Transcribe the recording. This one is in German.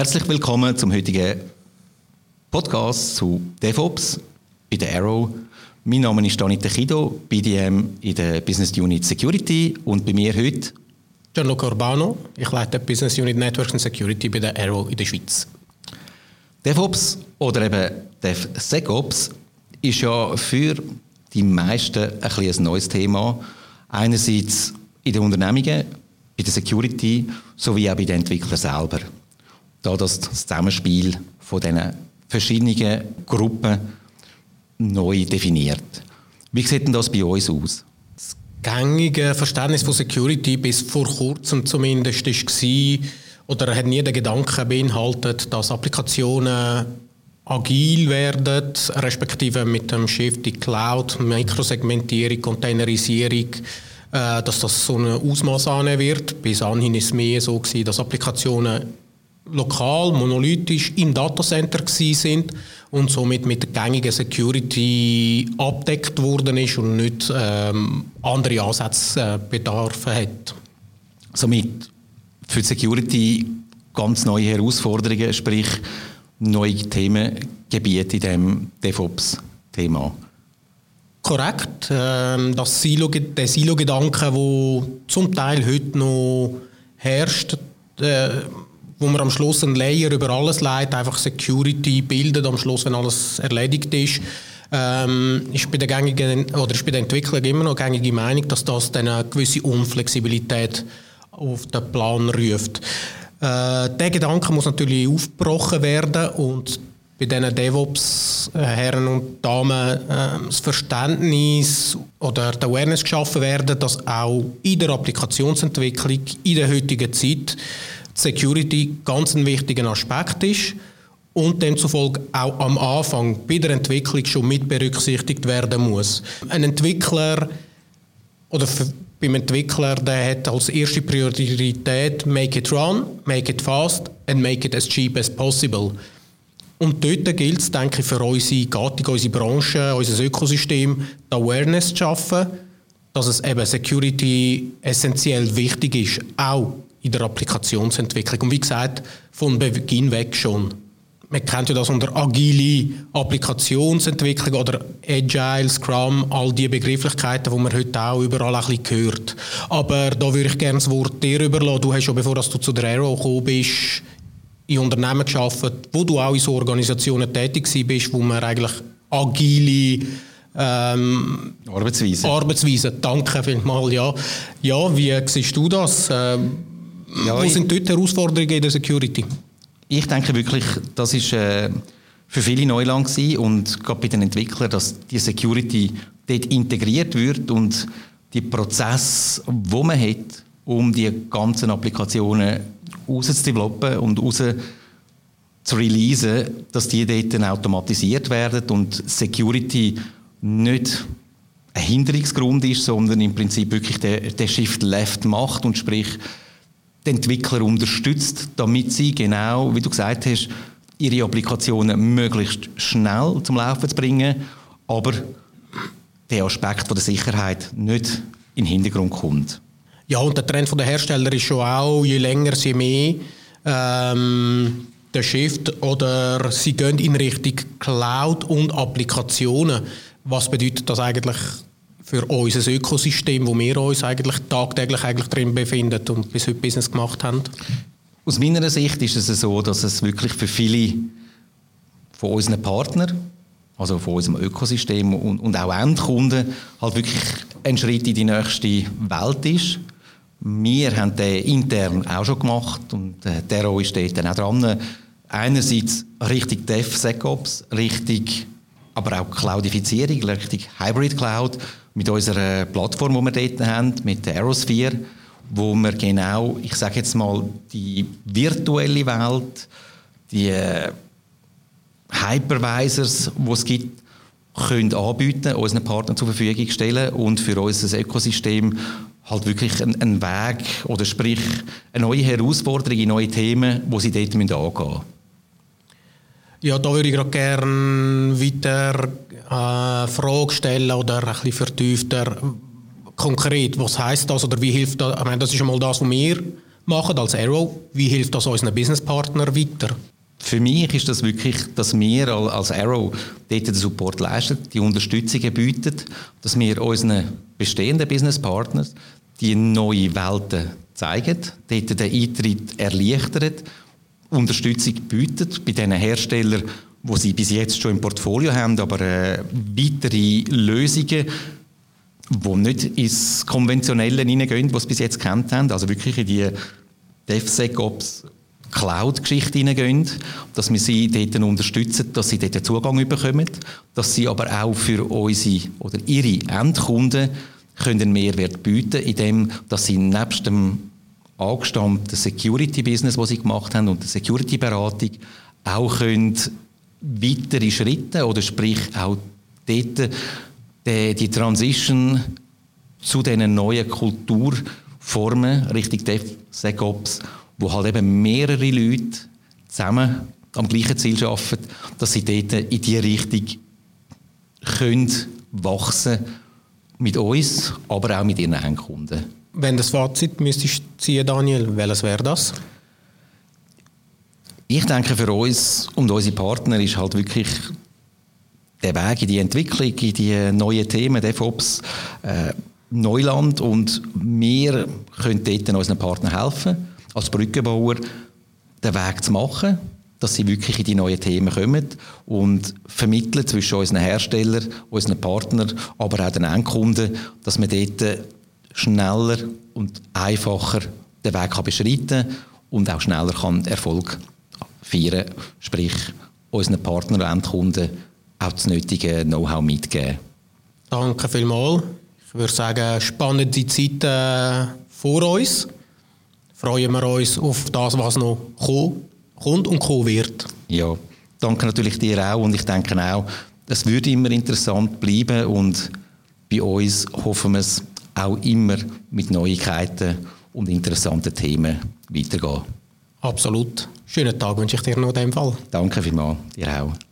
Herzlich willkommen zum heutigen Podcast zu DevOps bei der Arrow. Mein Name ist Danita Kido, BDM in der Business Unit Security und bei mir heute Gianluca Urbano. Ich leite die Business Unit Networks and Security bei der Arrow in der Schweiz. DevOps oder eben DevSecOps ist ja für die meisten ein, ein neues Thema. Einerseits in den Unternehmungen, bei der Security sowie auch bei den Entwicklern selber. Da das Zusammenspiel von diesen verschiedenen Gruppen neu definiert. Wie sieht denn das bei uns aus? Das gängige Verständnis von Security bis vor kurzem zumindest war, oder hat nie den Gedanken beinhaltet, dass Applikationen agil werden, respektive mit dem Shift in Cloud, Mikrosegmentierung, Containerisierung, äh, dass das so ein Ausmaß annehmen wird. Bis anhin ist es mehr so dass Applikationen lokal, monolithisch im Datacenter sind und somit mit der gängigen Security abdeckt worden ist und nicht ähm, andere Ansatzbedarfe hat. Somit für die Security ganz neue Herausforderungen, sprich neue Themengebiete in diesem DevOps-Thema. Korrekt. Ähm, das Silo, der Silo-Gedanke, der zum Teil heute noch herrscht, äh, wo man am Schluss ein Layer über alles leitet, einfach Security bildet am Schluss, wenn alles erledigt ist, ähm, ist bei der gängigen oder ist bei den Entwicklern immer noch gängige Meinung, dass das dann eine gewisse Unflexibilität auf den Plan ruft. Äh, der Gedanke muss natürlich aufgebrochen werden und bei diesen DevOps-Herren und Damen äh, das Verständnis oder die Awareness geschaffen werden, dass auch in der Applikationsentwicklung in der heutigen Zeit Security ganz ein wichtiger Aspekt ist und demzufolge auch am Anfang bei der Entwicklung schon mit berücksichtigt werden muss. Ein Entwickler oder beim Entwickler, der hat als erste Priorität make it run, make it fast and make it as cheap as possible. Und dort gilt es, denke ich, für unsere Gattung, unsere Branche, unser Ökosystem, die Awareness zu schaffen, dass es eben Security essentiell wichtig ist, auch in der Applikationsentwicklung. Und wie gesagt, von Beginn weg schon. Man kennt ja das unter agile Applikationsentwicklung oder Agile, Scrum, all die Begrifflichkeiten, die man heute auch überall ein bisschen hört. Aber da würde ich gerne das Wort dir überlassen. Du hast schon, bevor du zu der Aero gekommen bist, in Unternehmen geschafft, wo du auch in so Organisationen tätig bist, wo man eigentlich agile ähm, Arbeitsweise. Arbeitsweise, danke vielmals, ja. Ja, wie siehst du das? Ähm, ja, Wo sind dort Herausforderungen in der Security? Ich denke wirklich, das ist äh, für viele Neuland gewesen und gerade bei den Entwicklern, dass die Security dort integriert wird und die Prozesse, wo man hat, um die ganzen Applikationen rauszudevelopen und raus zu releasen, dass die dort dann automatisiert werden und Security nicht ein Hinderungsgrund ist, sondern im Prinzip wirklich der, der Shift Left macht und sprich die Entwickler unterstützt, damit sie genau, wie du gesagt hast, ihre Applikationen möglichst schnell zum Laufen zu bringen, aber der Aspekt von der Sicherheit nicht in den Hintergrund kommt. Ja, und der Trend der Hersteller ist schon auch, je länger, je mehr ähm, der Shift oder sie gehen in Richtung Cloud und Applikationen. Was bedeutet das eigentlich für unser Ökosystem, wo wir uns eigentlich tagtäglich eigentlich drin befinden und bis heute Business gemacht haben? Aus meiner Sicht ist es so, dass es wirklich für viele von unseren Partnern, also von unserem Ökosystem und, und auch Endkunden, halt wirklich ein Schritt in die nächste Welt ist. Wir haben den intern auch schon gemacht und äh, der ist dort dann auch dran. Einerseits richtig DevSecOps, richtig aber auch Cloudifizierung, richtig Hybrid Cloud mit unserer Plattform, die wir dort haben, mit der Aerosphere, wo wir genau, ich sage jetzt mal, die virtuelle Welt, die äh, Hypervisors, die es gibt, können anbieten, unseren Partnern zur Verfügung stellen und für unser Ökosystem halt wirklich einen Weg oder sprich eine neue Herausforderung, neue Themen, die sie dort angehen müssen. Ja, da würde ich gerade gerne weiter äh, Frage stellen oder ein bisschen vertiefter konkret, was heißt das oder wie hilft das? Ich meine, das ist einmal das, was wir machen als Arrow. Wie hilft das unseren Businesspartnern weiter? Für mich ist das wirklich, dass wir als Arrow dort den Support leisten, die Unterstützung bieten, dass wir unseren bestehenden Businesspartners die neue Welten zeigen, dort den Eintritt erleichtern, Unterstützung bieten bei den Herstellern, wo sie bis jetzt schon im Portfolio haben, aber äh, weitere Lösungen, die nicht ins Konventionelle hineingehen, was sie bis jetzt kennt haben, also wirklich in die DevSecOps Cloud-Geschichte hineingehen, dass wir sie dort unterstützen, dass sie dort Zugang bekommen, dass sie aber auch für unsere oder ihre Endkunden können einen Mehrwert bieten, indem dass sie nebst dem angestammten Security-Business, das sie gemacht haben und der Security-Beratung auch können weitere Schritte oder sprich auch dort die, die Transition zu diesen neuen Kulturformen Richtung DevSecOps wo halt eben mehrere Leute zusammen am gleichen Ziel arbeiten, dass sie dort in diese Richtung können wachsen mit uns, aber auch mit ihren Endkunden. Wenn das Fazit müsstest ziehen, Daniel, welches wäre das? Ich denke, für uns und unsere Partner ist halt wirklich der Weg in die Entwicklung, in die neuen Themen, DevOps, äh, Neuland und wir können dort unseren Partnern helfen als Brückenbauer den Weg zu machen, dass sie wirklich in die neuen Themen kommen und vermitteln zwischen unseren Herstellern, unseren Partnern, aber auch den Endkunden, dass man dort schneller und einfacher den Weg kann beschreiten und auch schneller kann Erfolg feiern, sprich unseren Partnern und Endkunden auch das nötige Know-how mitgeben. Danke vielmals. Ich würde sagen, spannende Zeiten vor uns freuen wir uns auf das, was noch kommt und kommen wird. Ja, danke natürlich dir auch und ich denke auch, es würde immer interessant bleiben und bei uns hoffen wir es auch immer mit Neuigkeiten und interessanten Themen weitergehen. Absolut. Schönen Tag wünsche ich dir noch in dem Fall. Danke vielmals, dir auch.